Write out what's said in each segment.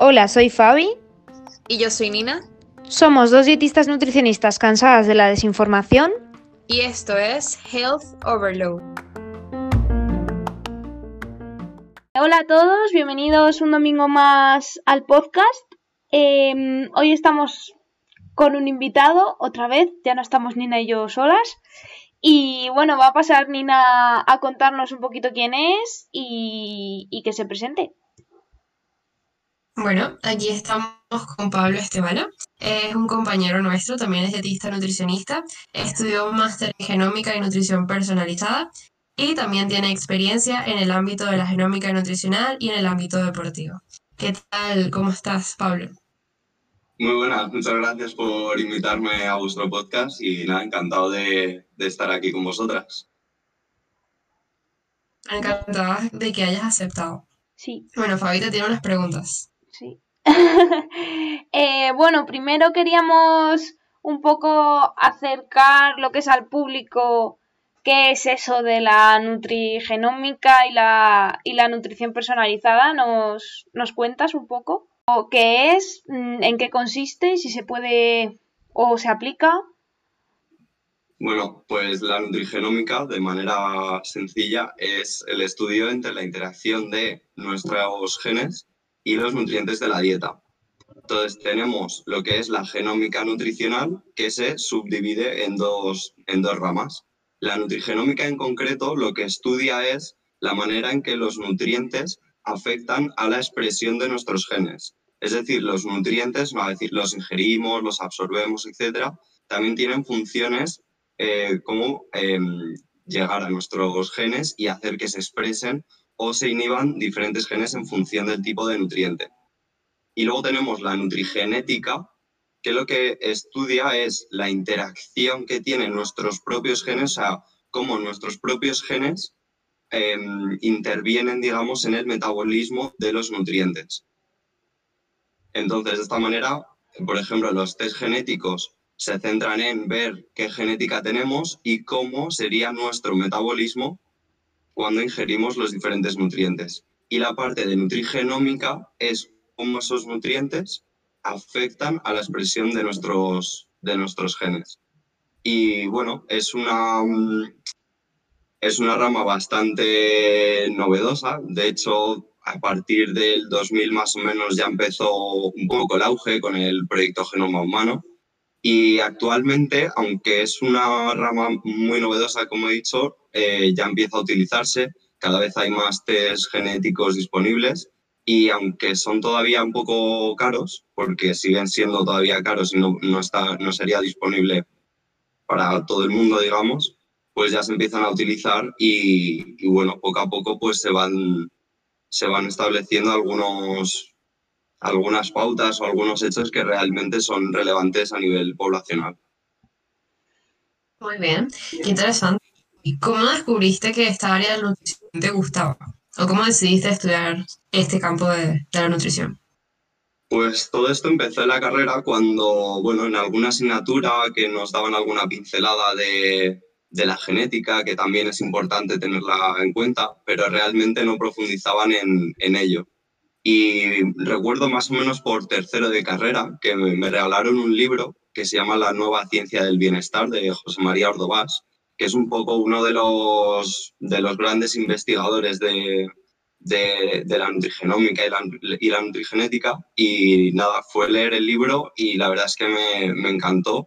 Hola, soy Fabi. Y yo soy Nina. Somos dos dietistas nutricionistas cansadas de la desinformación. Y esto es Health Overload. Hola a todos, bienvenidos un domingo más al podcast. Em, hoy estamos con un invitado, otra vez, ya no estamos Nina y yo solas. Y bueno, va a pasar Nina a contarnos un poquito quién es y, que se presente. Bueno, aquí estamos con Pablo Estebano. Es un compañero nuestro, también es dietista nutricionista. Estudió un máster en genómica y nutrición personalizada y también tiene experiencia en el ámbito de la genómica nutricional y en el ámbito deportivo. ¿Qué tal? ¿Cómo estás, Pablo? Muy buenas, muchas gracias por invitarme a vuestro podcast y nada, encantado de, de estar aquí con vosotras. Encantada de que hayas aceptado. Sí. Bueno, Fabi te tiene unas preguntas. Sí. Eh, bueno, primero queríamos un poco acercar lo que es al público qué es eso de la nutrigenómica y la, y la nutrición personalizada. ¿Nos, ¿Nos cuentas un poco? ¿O ¿Qué es? Mm, ¿En qué consiste? ¿Si se puede o se aplica? Bueno, pues la nutrigenómica, de manera sencilla, es el estudio entre la interacción de nuestros genes y los nutrientes de la dieta. Entonces tenemos lo que es la genómica nutricional, que se subdivide en dos, en dos ramas. La nutrigenómica en concreto lo que estudia es la manera en que los nutrientes afectan a la expresión de nuestros genes. Es decir, los nutrientes, no decir los ingerimos, los absorbemos, etcétera, también tienen funciones eh, como em, llegar a nuestros genes y hacer que se expresen o se inhiban diferentes genes en función del tipo de nutriente. Y luego tenemos la nutrigenética, que lo que estudia es la interacción que tienen nuestros propios genes, o sea, cómo nuestros propios genes em, intervienen, digamos, en el metabolismo de los nutrientes. Entonces, de esta manera, por ejemplo, los test genéticos se centran en ver qué genética tenemos y cómo sería nuestro metabolismo cuando ingerimos los diferentes nutrientes. Y la parte de nutrigenómica es cómo esos nutrientes afectan a la expresión de nuestros, de nuestros genes. Y bueno, es una, es una rama bastante novedosa. De hecho, a partir del 2000 más o menos ya empezó un poco el auge con el proyecto Genoma Humano. Y actualmente, aunque es una rama muy novedosa, como he dicho, eh, ya empieza a utilizarse. Cada vez hay más test genéticos disponibles y aunque son todavía un poco caros, porque siguen siendo todavía caros y no, no, está, no sería disponible para todo el mundo, digamos, pues ya se empiezan a utilizar y, y bueno, poco a poco pues se van, se van estableciendo algunos, algunas pautas o algunos hechos que realmente son relevantes a nivel poblacional. Muy bien, qué interesante. ¿Y cómo descubriste que esta área de nutrición te gustaba? ¿O cómo decidiste estudiar este campo de, de la nutrición? Pues todo esto empezó en la carrera cuando, bueno, en alguna asignatura que nos daban alguna pincelada de, de la genética, que también es importante tenerla en cuenta, pero realmente no profundizaban en, en ello. Y recuerdo más o menos por tercero de carrera que me, regalaron un libro que se llama La nueva ciencia del bienestar de José María Ordovás, que es un poco uno de los, de los grandes investigadores de, de, de la nutrigenómica y la, y la, nutrigenética. Y nada, fue leer el libro y la verdad es que me, me encantó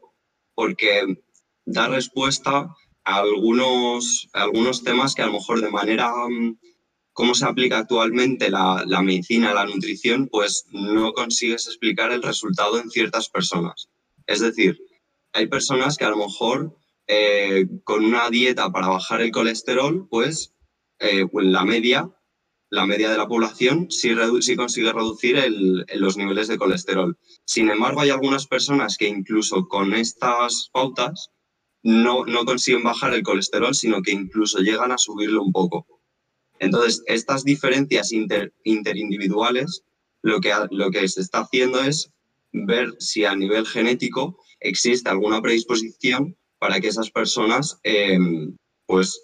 porque da respuesta algunos, algunos temas que a lo mejor de manera, cómo se aplica actualmente la, la medicina, la nutrición, pues no consigues explicar el resultado en ciertas personas. Es decir, hay personas que a lo mejor eh, con una dieta para bajar el colesterol, pues, eh, pues la media, la media de la población sí, sí consigue reducir el, los niveles de colesterol. Sin embargo, hay algunas personas que incluso con estas pautas no, no consiguen bajar el colesterol, sino que incluso llegan a subirlo un poco. Entonces, estas diferencias inter, interindividuales, lo que, lo que se está haciendo es ver si a nivel genético existe alguna predisposición para que esas personas, eh, pues,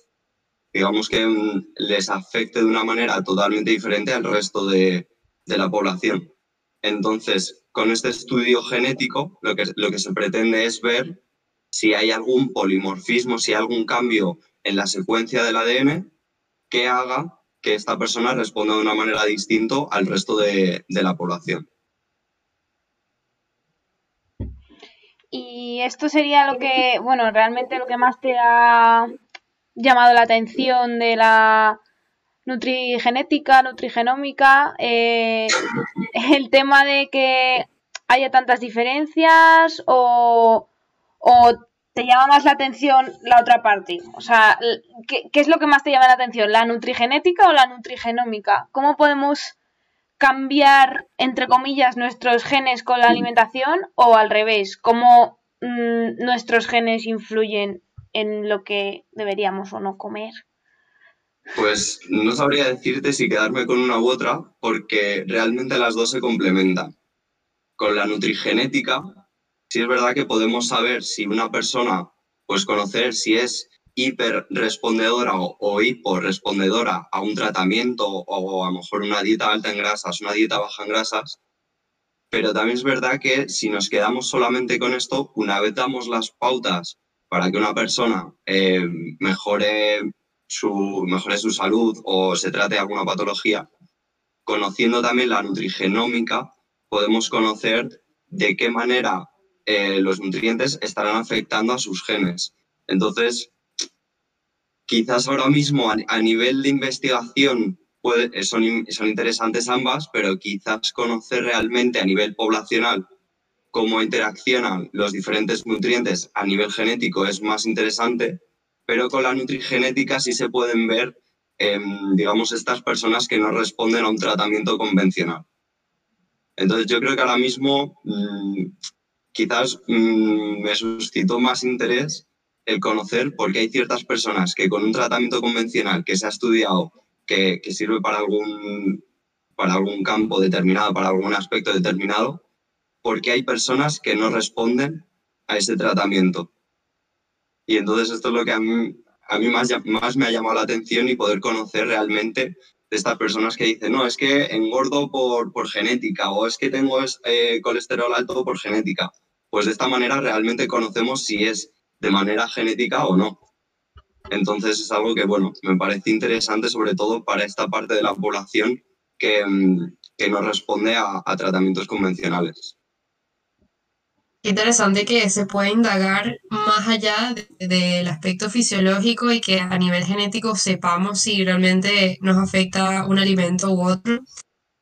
digamos que mm, les afecte de una manera totalmente diferente al resto de, de la población. Entonces, con este estudio genético, lo que, lo que se pretende es ver si hay algún polimorfismo, si hay algún cambio en la secuencia del ADN que haga que esta persona responda de una manera distinta al resto de, de la población. Y esto sería lo que, bueno, realmente lo que más te ha llamado la atención de la nutrigenética, nutrigenómica, eh, el tema de que haya tantas diferencias o, te llama más la atención la otra parte? O sea, ¿qué, ¿qué, es lo que más te llama la atención? ¿La nutrigenética o la nutrigenómica? ¿Cómo podemos cambiar, entre comillas, nuestros genes con la alimentación o al revés? ¿Cómo mmm, nuestros genes influyen en lo que deberíamos o no comer? Pues no sabría decirte si quedarme con una u otra, porque realmente las dos se complementan. Con la nutrigenética, sí es verdad que podemos saber si una persona, pues conocer si es hiperrespondedora o, o hiporrespondedora a un tratamiento o a lo mejor una dieta alta en grasas, una dieta baja en grasas. Pero también es verdad que si nos quedamos solamente con esto, una vez damos las pautas para que una persona eh, mejore su, mejore su salud o se trate alguna patología, conociendo también la nutrigenómica, podemos conocer de qué manera eh, los nutrientes estarán afectando a sus genes. Entonces, quizás ahora mismo a, nivel de investigación puede, son, interesantes ambas, pero quizás conocer realmente a nivel poblacional cómo interaccionan los diferentes nutrientes a nivel genético es más interesante pero con la nutrigenética sí se pueden ver, eh, digamos, estas personas que no responden a un tratamiento convencional. Entonces yo creo que ahora mismo mmm, quizás mmm, me suscitó más interés el conocer por qué hay ciertas personas que con un tratamiento convencional que se ha estudiado, que, que sirve para algún, para algún campo determinado, para algún aspecto determinado, por qué hay personas que no responden a ese tratamiento. Y entonces esto es lo que a mí, a mí más, más me ha llamado la atención y poder conocer realmente de estas personas que dicen, no, es que engordo por, por genética o es que tengo eh, colesterol alto por genética. Pues de esta manera realmente conocemos si es de manera genética o no. Entonces es algo que, bueno, me parece interesante sobre todo para esta parte de la población que, que no responde a, tratamientos convencionales interesante que se pueda indagar más allá de, del aspecto fisiológico y que a nivel genético sepamos si realmente nos afecta un alimento u otro.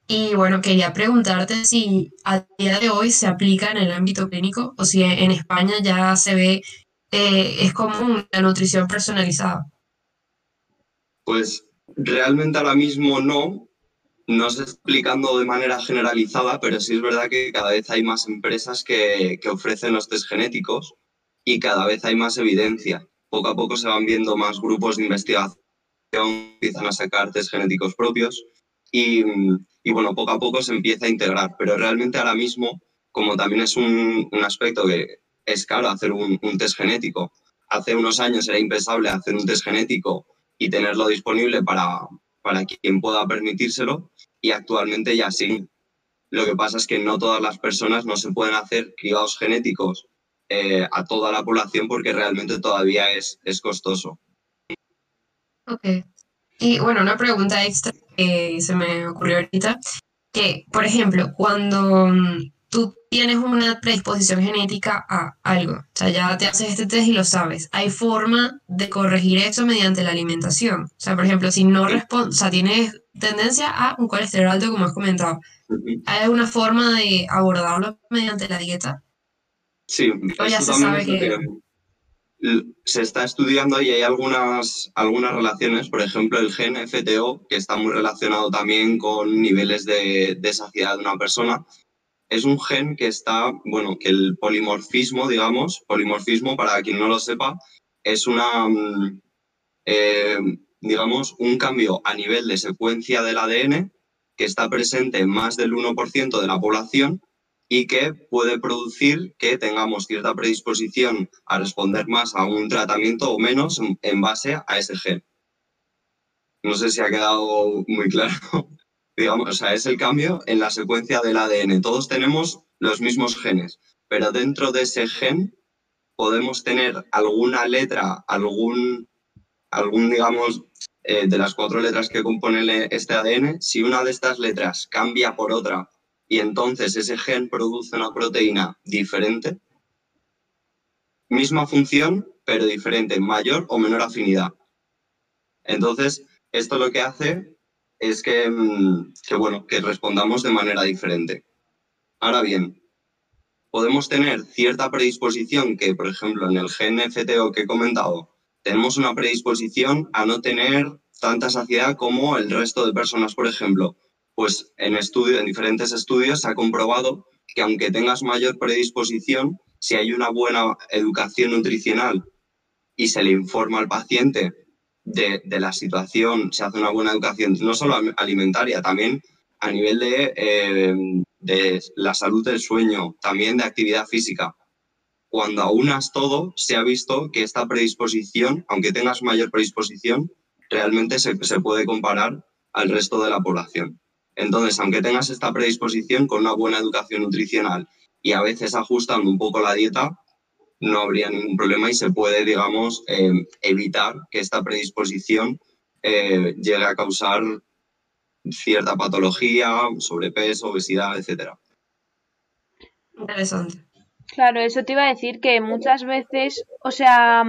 Y bueno, quería preguntarte si a día de hoy se aplica en el ámbito clínico o si en España ya se ve, eh, es común la nutrición personalizada. Pues realmente ahora mismo no, no se está explicando de manera generalizada, pero sí es verdad que cada vez hay más empresas que, que, ofrecen los test genéticos y cada vez hay más evidencia. Poco a poco se van viendo más grupos de investigación, empiezan a sacar test genéticos propios y, y bueno, poco a poco se empieza a integrar. Pero realmente ahora mismo, como también es un, un aspecto que es caro hacer un, un test genético, hace unos años era impensable hacer un test genético y tenerlo disponible para, para quien pueda permitírselo y actualmente ya sí. Lo que pasa es que no todas las personas no se pueden hacer cribados genéticos eh, a toda la población porque realmente todavía es, es costoso. Ok. Y bueno, una pregunta extra que se me ocurrió ahorita, que por ejemplo, cuando mm, tú tienes una predisposición genética a algo, o sea, ya te haces este test y lo sabes, ¿hay forma de corregir eso mediante la alimentación? O sea, por ejemplo, si no respondes, o sea, tienes tendencia a un colesterol alto, como has comentado, ¿hay alguna forma de abordarlo mediante la dieta? Sí, o ya se sabe que... que... Se está estudiando y hay algunas, algunas relaciones, por ejemplo, el gen FTO, que está muy relacionado también con niveles de, saciedad de una persona, es un gen que está, bueno, que el polimorfismo, digamos, polimorfismo, para quien no lo sepa, es una, mm, eh, digamos, un cambio a nivel de secuencia del ADN que está presente en más del 1% de la población y que puede producir que tengamos cierta predisposición a responder más a un tratamiento o menos en base a ese gen. no sé si ha quedado muy claro. Digamos, o sea, es el cambio en la secuencia del ADN. Todos tenemos los mismos genes, pero dentro de ese gen podemos tener alguna letra, algún, algún digamos, eh, de las cuatro letras que componen este ADN, si una de estas letras cambia por otra y entonces ese gen produce una proteína diferente, misma función, pero diferente, mayor o menor afinidad. Entonces, esto lo que hace es que, mm, que, bueno, que respondamos de manera diferente. Ahora bien, podemos tener cierta predisposición que, por ejemplo, en el gen FTO que he comentado, tenemos una predisposición a no tener tanta saciedad como el resto de personas, por ejemplo. Pues en, estudio, en diferentes estudios se ha comprobado que aunque tengas mayor predisposición, si hay una buena educación nutricional y se le informa al paciente de, la situación, se hace una buena educación, no solo alimentaria, también a nivel de, eh, de la salud del sueño, también de actividad física. Cuando aunas todo, se ha visto que esta predisposición, aunque tengas mayor predisposición, realmente se, se puede comparar al resto de la población. Entonces, aunque tengas esta predisposición con una buena educación nutricional y a veces ajustando un poco la dieta, no habría ningún problema y se puede, digamos, eh, evitar que esta predisposición eh, llegue a causar cierta patología, sobrepeso, obesidad, etc. Interesante. Claro, eso te iba a decir que muchas veces, o sea,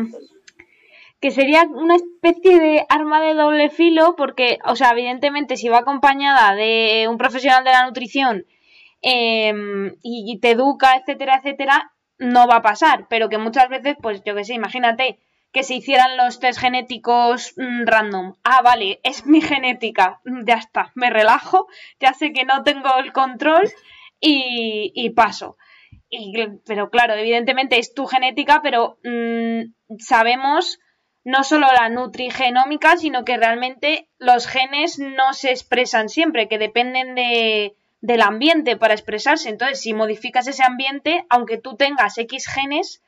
que sería una especie de arma de doble filo porque, o sea, evidentemente si va acompañada de un profesional de la nutrición em, y, te educa, etcétera, etcétera, no va a pasar, pero que muchas veces, pues yo que sé, imagínate que se hicieran los test genéticos mm, random. Ah, vale, es mi genética, ya está, me relajo, ya sé que no tengo el control y, y paso. Pero claro, evidentemente es tu genética, pero mm, sabemos no solo la nutrigenómica, sino que realmente los genes no se expresan siempre, que dependen de, del ambiente para expresarse. Entonces, si modificas ese ambiente, aunque tú tengas X genes,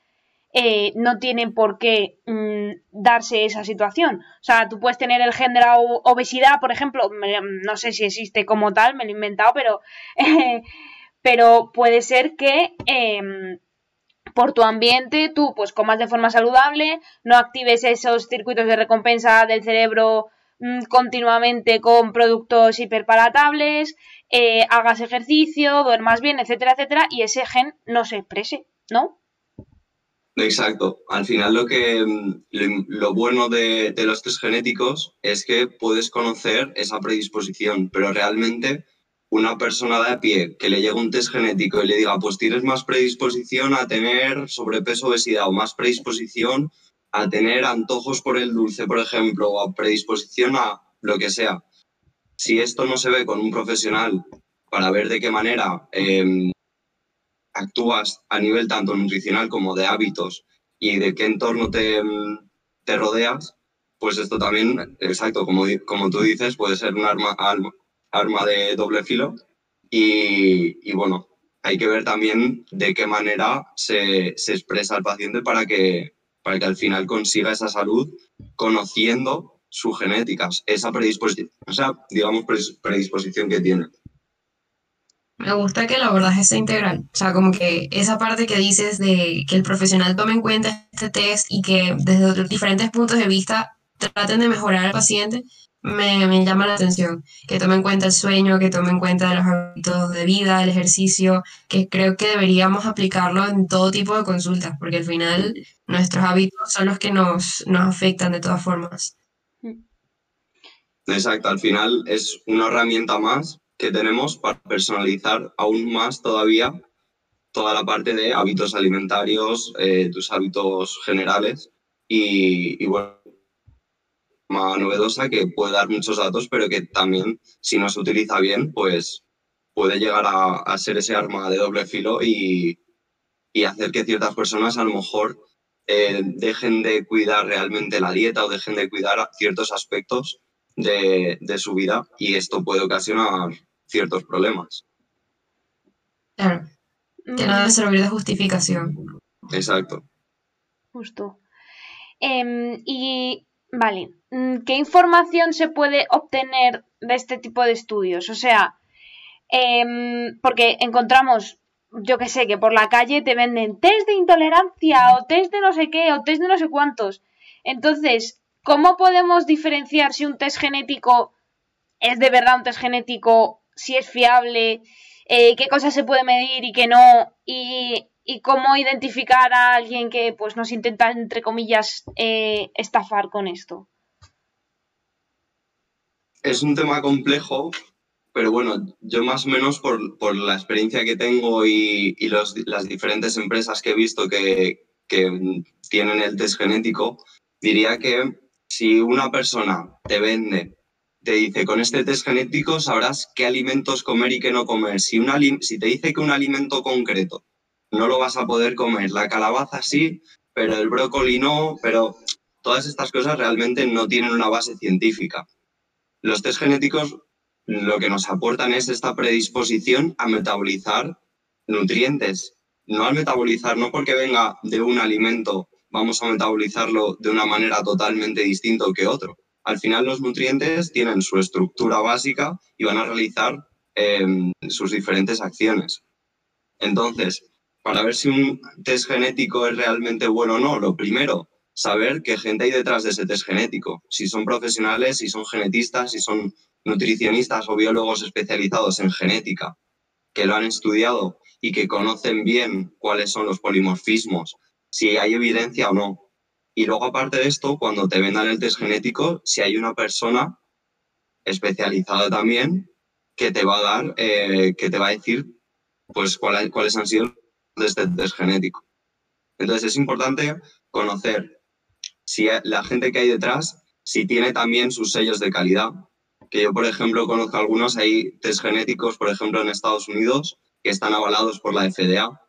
eh, no tiene por qué mm, darse esa situación. O sea, tú puedes tener el gen de la obesidad, por ejemplo, no sé si existe como tal, me lo he inventado, pero, pero puede ser que em, por tu ambiente, tú pues comas de forma saludable, no actives esos circuitos de recompensa del cerebro mm, continuamente con productos hiperpalatables, eh, hagas ejercicio, duermas bien, etcétera, etcétera, y ese gen no se exprese, ¿no? Exacto. Al final lo que mm, lo bueno de, de los test genéticos es que puedes conocer esa predisposición, pero realmente una persona de a pie que le llegue un test genético y le diga, pues tienes más predisposición a tener sobrepeso, obesidad o más predisposición a tener antojos por el dulce, por ejemplo, o predisposición a lo que sea. Si esto no se ve con un profesional para ver de qué manera em, actúas a nivel tanto nutricional como de hábitos y de qué entorno te, em, te rodeas, pues esto también, exacto, como, como tú dices, puede ser un arma, arma de doble filo y, bueno, hay que ver también de qué manera se, expresa el paciente para que, para que al final consiga esa salud conociendo su genética, esa predisposición, esa, digamos, predisposición que tiene. Me gusta que el abordaje sea integral, o sea, como que esa parte que dices de que el profesional tome en cuenta este test y que desde diferentes puntos de vista traten de mejorar al paciente, me, llama la atención, que tome en cuenta el sueño, que tome en cuenta los hábitos de vida, el ejercicio, que creo que deberíamos aplicarlo en todo tipo de consultas, porque al final nuestros hábitos son los que nos, nos afectan de todas formas. Exacto, al final es una herramienta más que tenemos para personalizar aún más todavía toda la parte de hábitos alimentarios, eh, tus hábitos generales y, y bueno, novedosa que puede dar muchos datos, pero que también, si no se utiliza bien, pues puede llegar a, ser ese arma de doble filo y, hacer que ciertas personas a lo mejor eh, dejen de cuidar realmente la dieta o dejen de cuidar ciertos aspectos de, su vida y esto puede ocasionar ciertos problemas. Claro, que no debe servir de justificación. Exacto. Justo. Em, y Vale, mm, ¿qué información se puede obtener de este tipo de estudios? O sea, em, porque encontramos, yo que sé, que por la calle te venden test de intolerancia o test de no sé qué o test de no sé cuántos. Entonces, ¿cómo podemos diferenciar si un test genético es de verdad un test genético, si es fiable, eh, qué cosas se puede medir y qué no, y, cómo identificar a alguien que pues nos intenta, entre comillas, eh, estafar con esto. Es un tema complejo, pero bueno, yo más o menos por, la experiencia que tengo y, las diferentes empresas que he visto que, que tienen el test genético, diría que si una persona te vende te dice, con este test genético sabrás qué alimentos comer y qué no comer. Si, si te dice que un alimento concreto no lo vas a poder comer, la calabaza sí, pero el brócoli no, pero todas estas cosas realmente no tienen una base científica. Los test genéticos lo que nos aportan es esta predisposición a metabolizar nutrientes, no al metabolizar, no porque venga de un alimento, vamos a metabolizarlo de una manera totalmente distinta que otro al final los nutrientes tienen su estructura básica y van a realizar em, sus diferentes acciones. Entonces, para ver si un test genético es realmente bueno o no, lo primero, saber qué gente hay detrás de ese test genético. Si son profesionales, si son genetistas, si son nutricionistas o biólogos especializados en genética, que lo han estudiado y que conocen bien cuáles son los polimorfismos, si hay evidencia o no. Y luego, aparte de esto, cuando te vendan el test genético, si hay una persona especializada también que te va a dar, eh, que te va a decir pues cuáles han sido este test genético. Entonces es importante conocer si la gente que hay detrás, si tiene también sus sellos de calidad. Que yo, por ejemplo, conozco algunos, hay test genéticos, por ejemplo, en Estados Unidos, que están avalados por la FDA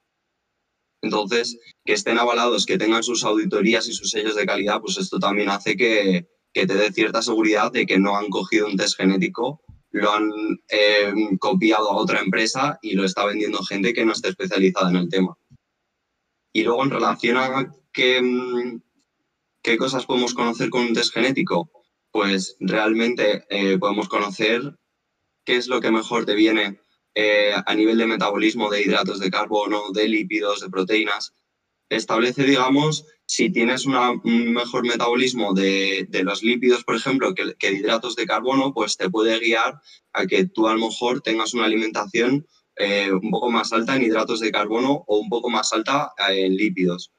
entonces, que estén avalados, que tengan sus auditorías y sus sellos de calidad, pues esto también hace que, te dé cierta seguridad de que no han cogido un test genético, lo han eh, copiado a otra empresa y lo está vendiendo gente que no esté especializada en el tema. Y luego, en relación a qué, qué cosas podemos conocer con un test genético, pues realmente eh, podemos conocer qué es lo que mejor te viene eh, a nivel de metabolismo de hidratos de carbono, de lípidos, de proteínas. Establece, digamos, si tienes un mejor metabolismo de, los lípidos, por ejemplo, que, de hidratos de carbono, pues te puede guiar a que tú a lo mejor tengas una alimentación eh, un poco más alta en hidratos de carbono o un poco más alta en lípidos.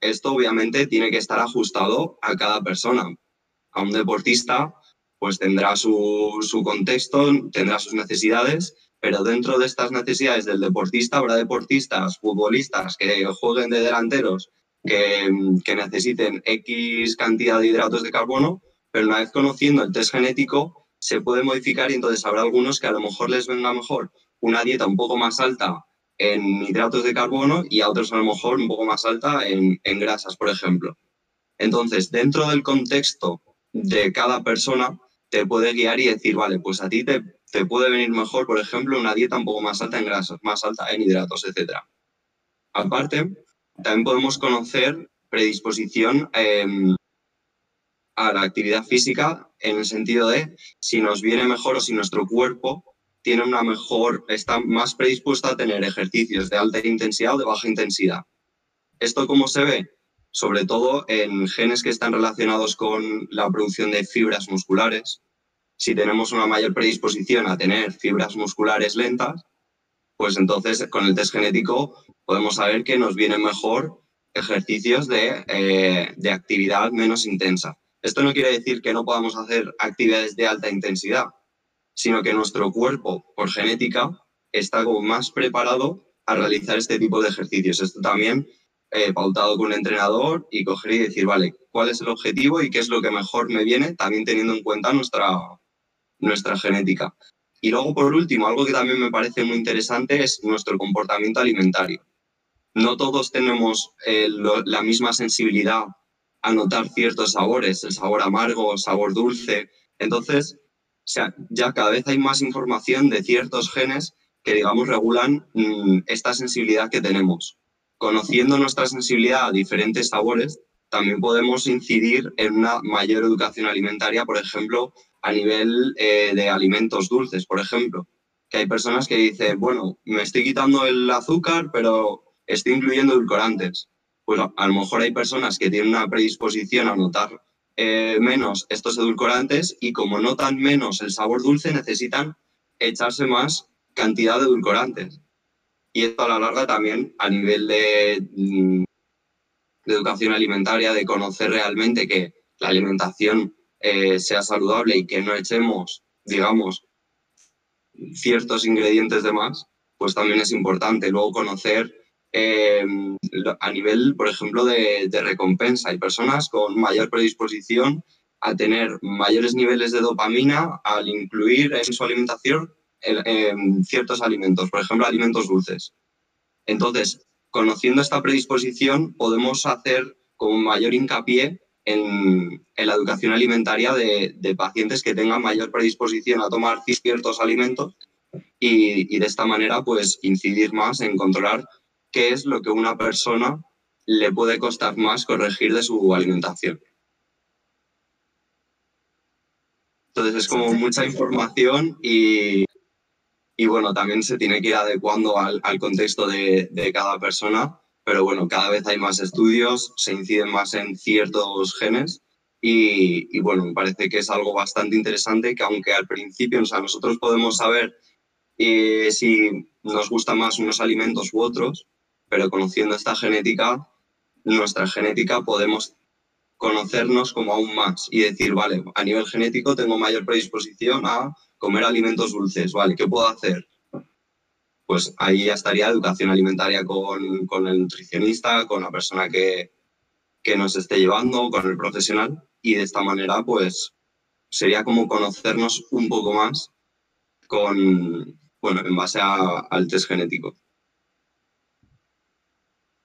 Esto obviamente tiene que estar ajustado a cada persona. A un deportista pues tendrá su, su contexto, tendrá sus necesidades pero dentro de estas necesidades del deportista habrá deportistas, futbolistas que jueguen de delanteros, que, necesiten X cantidad de hidratos de carbono, pero una vez conociendo el test genético se puede modificar y entonces habrá algunos que a lo mejor les venga mejor una dieta un poco más alta en hidratos de carbono y a otros a lo mejor un poco más alta en, grasas, por ejemplo. Entonces, dentro del contexto de cada persona, te puede guiar y decir, vale, pues a ti te te puede venir mejor, por ejemplo, una dieta un poco más alta en grasas, más alta en hidratos, etc. Aparte, también podemos conocer predisposición em, a la actividad física en el sentido de si nos viene mejor o si nuestro cuerpo tiene una mejor, está más predispuesto a tener ejercicios de alta intensidad o de baja intensidad. ¿Esto cómo se ve? Sobre todo en genes que están relacionados con la producción de fibras musculares, si tenemos una mayor predisposición a tener fibras musculares lentas, pues entonces con el test genético podemos saber que nos vienen mejor ejercicios de, eh, de actividad menos intensa. Esto no quiere decir que no podamos hacer actividades de alta intensidad, sino que nuestro cuerpo, por genética, está como más preparado a realizar este tipo de ejercicios. Esto también eh, pautado con un entrenador y coger y decir, vale, ¿cuál es el objetivo y qué es lo que mejor me viene? También teniendo en cuenta nuestra, nuestra genética. Y luego, por último, algo que también me parece muy interesante es nuestro comportamiento alimentario. No todos tenemos eh, la misma sensibilidad a notar ciertos sabores, el sabor amargo, el sabor dulce. Entonces, ya cada vez hay más información de ciertos genes que, digamos, regulan mm, esta sensibilidad que tenemos. Conociendo nuestra sensibilidad a diferentes sabores, también podemos incidir en una mayor educación alimentaria, por ejemplo, a nivel eh, de alimentos dulces, por ejemplo. Que hay personas que dicen, bueno, me estoy quitando el azúcar, pero estoy incluyendo edulcorantes. Pues a, lo mejor hay personas que tienen una predisposición a notar eh, menos estos edulcorantes y como notan menos el sabor dulce, necesitan echarse más cantidad de edulcorantes. Y esto a la larga también a nivel de, mm, de educación alimentaria, de conocer realmente que la alimentación eh, sea saludable y que no echemos, digamos, ciertos ingredientes de más, pues también es importante. Luego conocer eh, a nivel, por ejemplo, de, recompensa. Hay personas con mayor predisposición a tener mayores niveles de dopamina al incluir en su alimentación ciertos alimentos, por ejemplo, alimentos dulces. Entonces, conociendo esta predisposición, podemos hacer con mayor hincapié en, la educación alimentaria de, pacientes que tengan mayor predisposición a tomar ciertos alimentos y, de esta manera pues incidir más en controlar qué es lo que una persona le puede costar más corregir de su alimentación. Entonces es como mucha información y, bueno, también se tiene que ir adecuando al, contexto de, de, cada persona pero bueno, cada vez hay más estudios, se inciden más en ciertos genes y, bueno, me parece que es algo bastante interesante que aunque al principio, o sea, nosotros podemos saber eh, si nos gustan más unos alimentos u otros, pero conociendo esta genética, nuestra genética podemos conocernos como aún más y decir, vale, a nivel genético tengo mayor predisposición a comer alimentos dulces, vale, ¿qué puedo hacer? Pues ahí ya estaría educación alimentaria con, con el nutricionista, con la persona que, que, nos esté llevando, con el profesional, y de esta manera, pues sería como conocernos un poco más con, bueno, en base al test genético.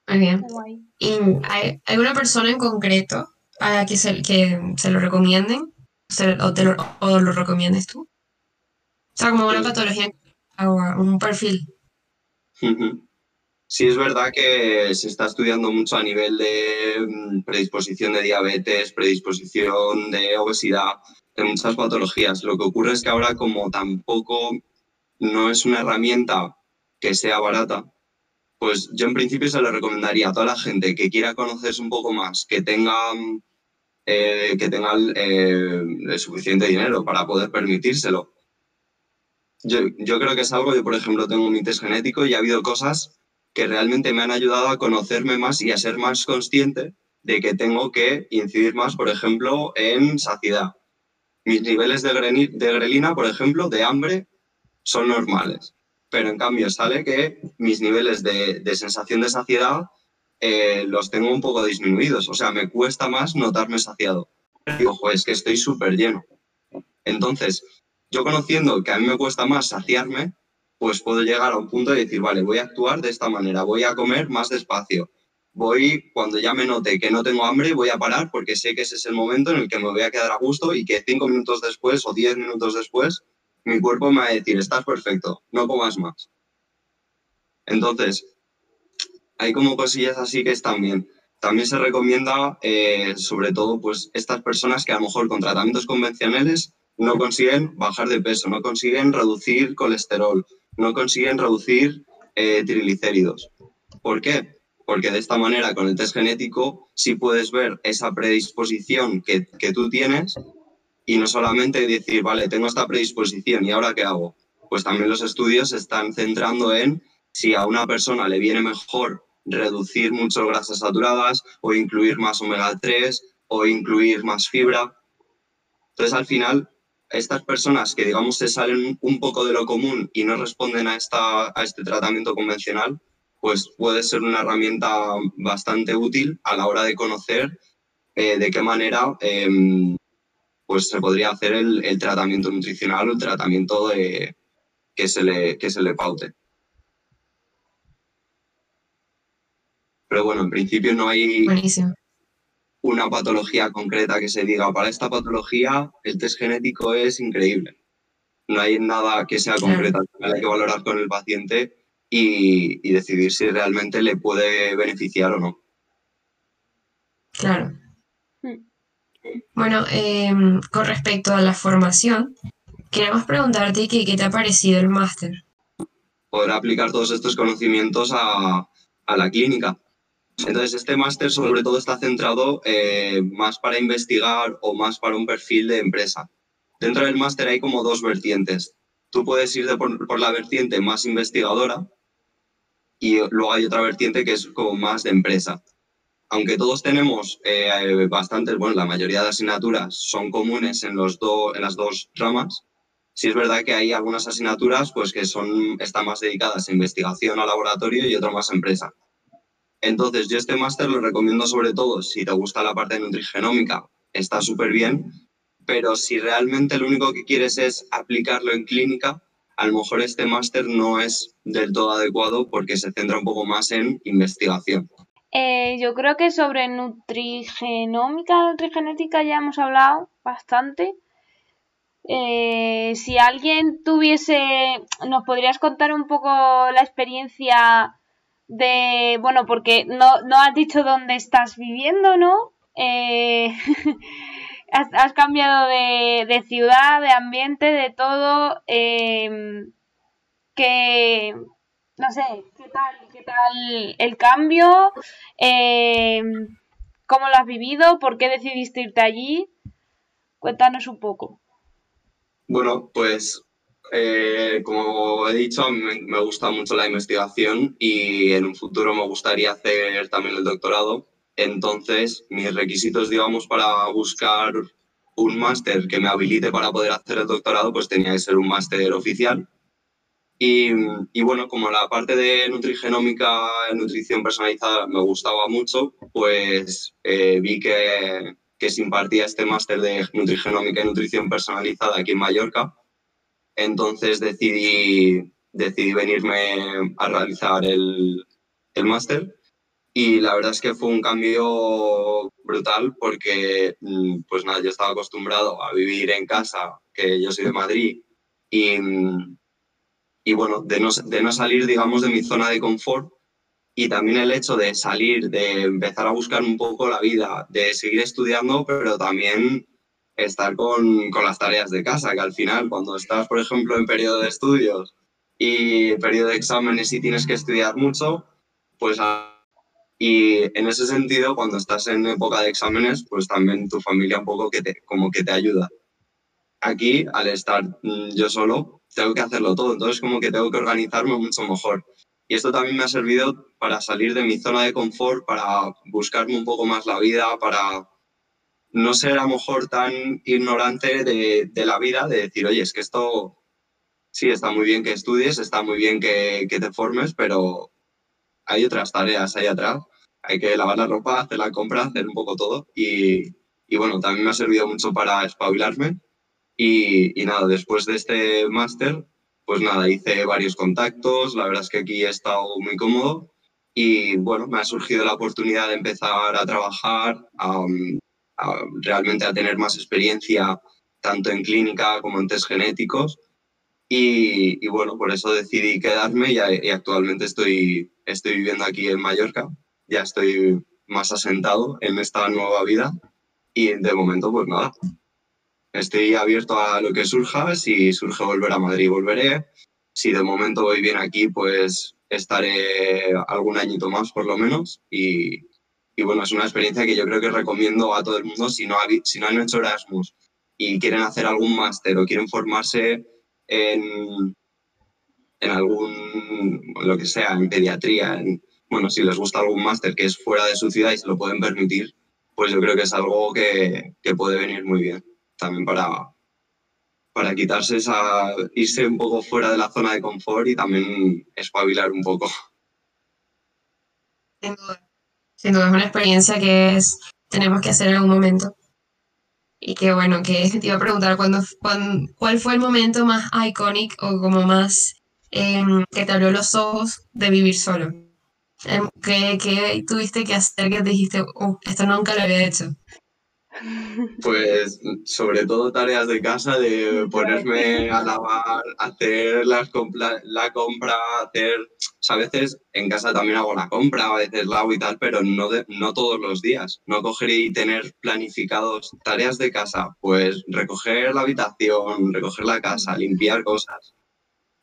Muy bien. ¿Y hay alguna persona en concreto a la que se, que se lo recomienden? o, te lo, ¿O lo recomiendes tú? O sea, como una patología o un perfil. Sí, es verdad que se está estudiando mucho a nivel de mm, predisposición de diabetes, predisposición de obesidad, de muchas patologías. Lo que ocurre es que ahora como tampoco no es una herramienta que sea barata, pues yo en principio se le recomendaría a toda la gente que quiera conocerse un poco más, que tenga, mm, eh, que tenga eh, suficiente dinero para poder permitírselo yo, yo creo que es algo, yo por ejemplo tengo mi test genético y ha habido cosas que realmente me han ayudado a conocerme más y a ser más consciente de que tengo que incidir más, por ejemplo, en saciedad. Mis niveles de, de grelina, por ejemplo, de hambre, son normales. Pero en cambio sale que mis niveles de, de sensación de saciedad eh, los tengo un poco disminuidos. O sea, me cuesta más notarme saciado. Digo, es que estoy súper lleno. Entonces, yo conociendo que a mí me cuesta más saciarme, pues puedo llegar a un punto de decir, vale, voy a actuar de esta manera, voy a comer más despacio. Voy, cuando ya me note que no tengo hambre, voy a parar porque sé que ese es el momento en el que me voy a quedar a gusto y que cinco minutos después o diez minutos después, mi cuerpo me va a decir, estás perfecto, no comas más. Entonces, hay como cosillas así que están bien. También se recomienda, eh, sobre todo, pues estas personas que a lo mejor con tratamientos convencionales no consiguen bajar de peso, no consiguen reducir colesterol, no consiguen reducir eh, triglicéridos. ¿Por qué? Porque de esta manera, con el test genético, sí puedes ver esa predisposición que, que tú tienes y no solamente decir, vale, tengo esta predisposición y ahora qué hago. Pues también los estudios se están centrando en si a una persona le viene mejor reducir mucho grasas saturadas o incluir más omega 3 o incluir más fibra. Entonces, al final, estas personas que, digamos, se salen un poco de lo común y no responden a, esta, a este tratamiento convencional, pues puede ser una herramienta bastante útil a la hora de conocer eh, de qué manera em, pues se podría hacer el, tratamiento nutricional o el tratamiento que, se le, que se le paute. Pero bueno, en principio no hay, Buenísimo una patología concreta que se diga, para esta patología el test genético es increíble. No hay nada que sea concreto, hay que valorar con el paciente y, decidir si realmente le puede beneficiar o no. Claro. Bueno, em, con respecto a la formación, queremos preguntarte qué te ha parecido el máster. Poder aplicar todos estos conocimientos a, a la clínica. Entonces, este máster sobre todo está centrado eh, más para investigar o más para un perfil de empresa. Dentro del máster hay como dos vertientes. Tú puedes ir por, la vertiente más investigadora y luego hay otra vertiente que es como más de empresa. Aunque todos tenemos eh, bastantes, bueno, la mayoría de asignaturas son comunes en, los en las dos ramas, sí es verdad que hay algunas asignaturas pues, que son, están más dedicadas a investigación, a laboratorio y otras más a empresa. Entonces, yo este máster lo recomiendo sobre todo si te gusta la parte de nutrigenómica, está súper bien, pero si realmente lo único que quieres es aplicarlo en clínica, a lo mejor este máster no es del todo adecuado porque se centra un poco más en investigación. Eh, yo creo que sobre nutrigenómica, nutrigenética ya hemos hablado bastante. Eh, si alguien tuviese, ¿nos podrías contar un poco la experiencia de, bueno, porque no, no has dicho dónde estás viviendo, ¿no? Eh, has, cambiado de, ciudad, de ambiente, de todo. Em, que, no sé, ¿qué tal, qué tal el cambio? Em, ¿Cómo lo has vivido? ¿Por qué decidiste irte allí? Cuéntanos un poco. Bueno, pues eh, como he dicho, me, gusta mucho la investigación y en un futuro me gustaría hacer también el doctorado. Entonces, mis requisitos, digamos, para buscar un máster que me habilite para poder hacer el doctorado, pues tenía que ser un máster oficial. Y, y, bueno, como la parte de nutrigenómica, nutrición personalizada me gustaba mucho, pues eh, vi que, que se impartía este máster de nutrigenómica y nutrición personalizada aquí en Mallorca entonces decidí, decidí venirme a realizar el, el máster. Y la verdad es que fue un cambio brutal porque, mm, pues nada, yo estaba acostumbrado a vivir en casa, que yo soy de Madrid, y, y bueno, de no, de no salir, digamos, de mi zona de confort y también el hecho de salir, de empezar a buscar un poco la vida, de seguir estudiando, pero también estar con, con, las tareas de casa, que al final cuando estás, por ejemplo, en periodo de estudios y periodo de exámenes y tienes que estudiar mucho, pues... Y en ese sentido, cuando estás en época de exámenes, pues también tu familia un poco que te, como que te ayuda. Aquí, al estar mm, yo solo, tengo que hacerlo todo, entonces como que tengo que organizarme mucho mejor. Y esto también me ha servido para salir de mi zona de confort, para buscarme un poco más la vida, para no ser a lo mejor tan ignorante de, la vida, de decir, oye, es que esto sí está muy bien que estudies, está muy bien que, te formes, pero hay otras tareas ahí atrás. Hay que lavar la ropa, hacer la compra, hacer un poco todo. Y, bueno, también me ha servido mucho para espabilarme. Y, y nada, después de este máster, pues nada, hice varios contactos. La verdad es que aquí he estado muy cómodo. Y bueno, me ha surgido la oportunidad de empezar a trabajar, realmente a tener más experiencia tanto en clínica como en test genéticos. Y, bueno, por eso decidí quedarme y, y, actualmente estoy, estoy viviendo aquí en Mallorca. Ya estoy más asentado en esta nueva vida y de momento pues nada. Estoy abierto a lo que surja. Si surge volver a Madrid, volveré. Si de momento voy bien aquí, pues estaré algún añito más por lo menos y, y bueno, es una experiencia que yo creo que recomiendo a todo el mundo si no, si no han hecho Erasmus y quieren hacer algún máster o quieren formarse en, en algún, lo que sea, en pediatría, bueno, si les gusta algún máster que es fuera de su ciudad y se lo pueden permitir, pues yo creo que es algo que, que puede venir muy bien también para, para quitarse esa, irse un poco fuera de la zona de confort y también espabilar un poco. Sin duda es una experiencia que es, tenemos que hacer en algún momento. Y que bueno, que te iba a preguntar ¿cuándo, cuál fue el momento más icónico o como más em, que te abrió los ojos de vivir solo. Em, ¿Qué, ¿Qué, tuviste que hacer que te dijiste, oh, esto nunca lo había hecho? Pues sobre todo tareas de casa, de ponerme a lavar, hacer las la compra, hacer, o sea, a veces en casa también hago la compra, a veces la hago y tal, pero no, de- no todos los días. No coger y tener planificados tareas de casa, pues recoger la habitación, recoger la casa, limpiar cosas.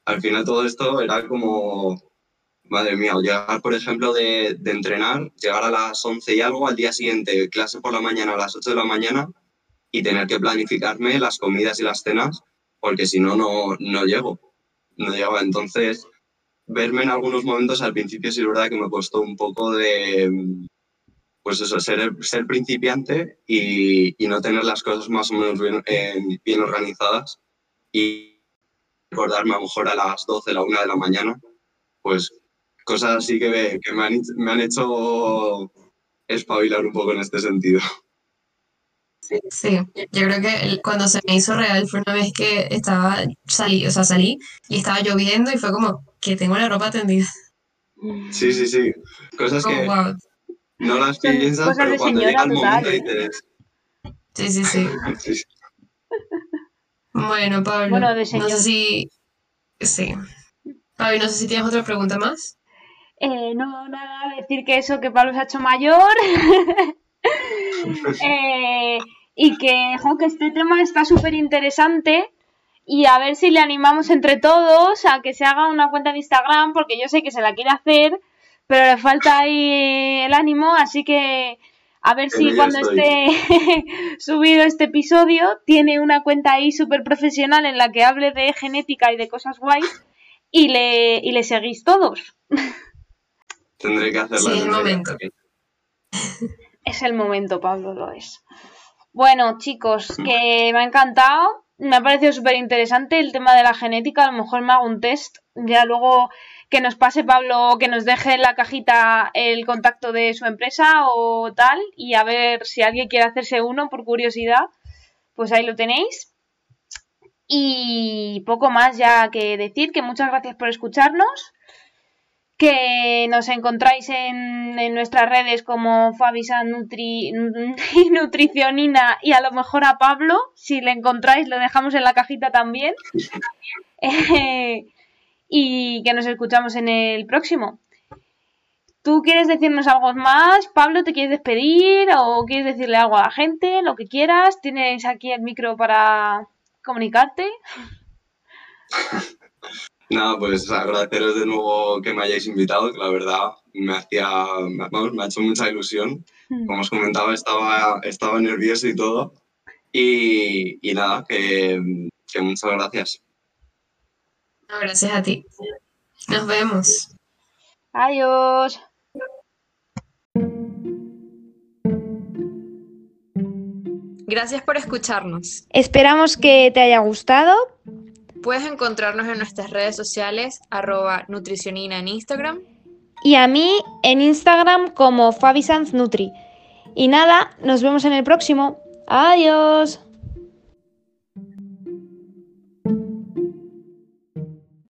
Al final todo esto era como, madre mía, o llegar, por ejemplo, de, de entrenar, llegar a las 11 y algo, al día siguiente clase por la mañana a las 8 de la mañana y tener que planificarme las comidas y las cenas, porque si no, no, no llego. No llegaba. Entonces, verme en algunos momentos al principio sí es verdad que me costó un poco de, pues eso, ser, ser principiante y, y no tener las cosas más o menos bien, eh, bien organizadas y recordarme a lo mejor a las 12, la 1 de la mañana, pues cosas así que, me, que me, han, me han hecho espabilar un poco en este sentido. Sí, yo creo que cuando se me hizo real fue una vez que estaba, salí, o sea, salí y estaba lloviendo y fue como que tengo la ropa tendida. Sí, sí, sí. Cosas Como, que wow. no las piensas, cosas pero de cuando señora llega el total, momento. Sí, sí, sí. sí, sí. Bueno, Pablo, Bueno, de no sé si... Sí. Pablo, no sé si tienes otra pregunta más. Eh, no, nada, decir que eso, que Pablo se ha hecho mayor. Eh, y que, jo, que este tema está súper interesante. Y a ver si le animamos entre todos a que se haga una cuenta de Instagram, porque yo sé que se la quiere hacer, pero le falta ahí el ánimo, así que a ver si cuando estoy. esté subido este episodio tiene una cuenta ahí súper profesional en la que hable de genética y de cosas guays y le, y le seguís todos. Tendré que hacerla. Sí, es que momento. Es el momento, Pablo, lo es. Bueno, chicos, que me ha encantado. Me ha parecido súper interesante el tema de la genética. A lo mejor me hago un test. Ya luego que nos pase Pablo, que nos deje en la cajita el contacto de su empresa o tal. Y a ver si alguien quiere hacerse uno por curiosidad. Pues ahí lo tenéis. Y poco más ya que decir. Que muchas gracias por escucharnos que nos encontráis en, nuestras redes como Fabisan Nutri, y Nutricionina y a lo mejor a Pablo, si le encontráis lo dejamos en la cajita también. Y que nos escuchamos en el próximo. ¿Tú quieres decirnos algo más? Pablo, ¿te quieres despedir o quieres decirle algo a la gente? Lo que quieras. Tienes aquí el micro para comunicarte. Nada, pues agradeceros de nuevo que me hayáis invitado, que la verdad me hacía, vamos, me ha hecho mucha ilusión. Como os comentaba, estaba, estaba nervioso y todo. Y, y nada, que, que muchas gracias. No, gracias a ti. Nos vemos. Adiós. Gracias por escucharnos. Esperamos que te haya gustado. Puedes encontrarnos en nuestras redes sociales, arroba nutricionina en Instagram. y a mí en Instagram como Fabisanz Nutri. Y nada, nos vemos en el próximo. Adiós.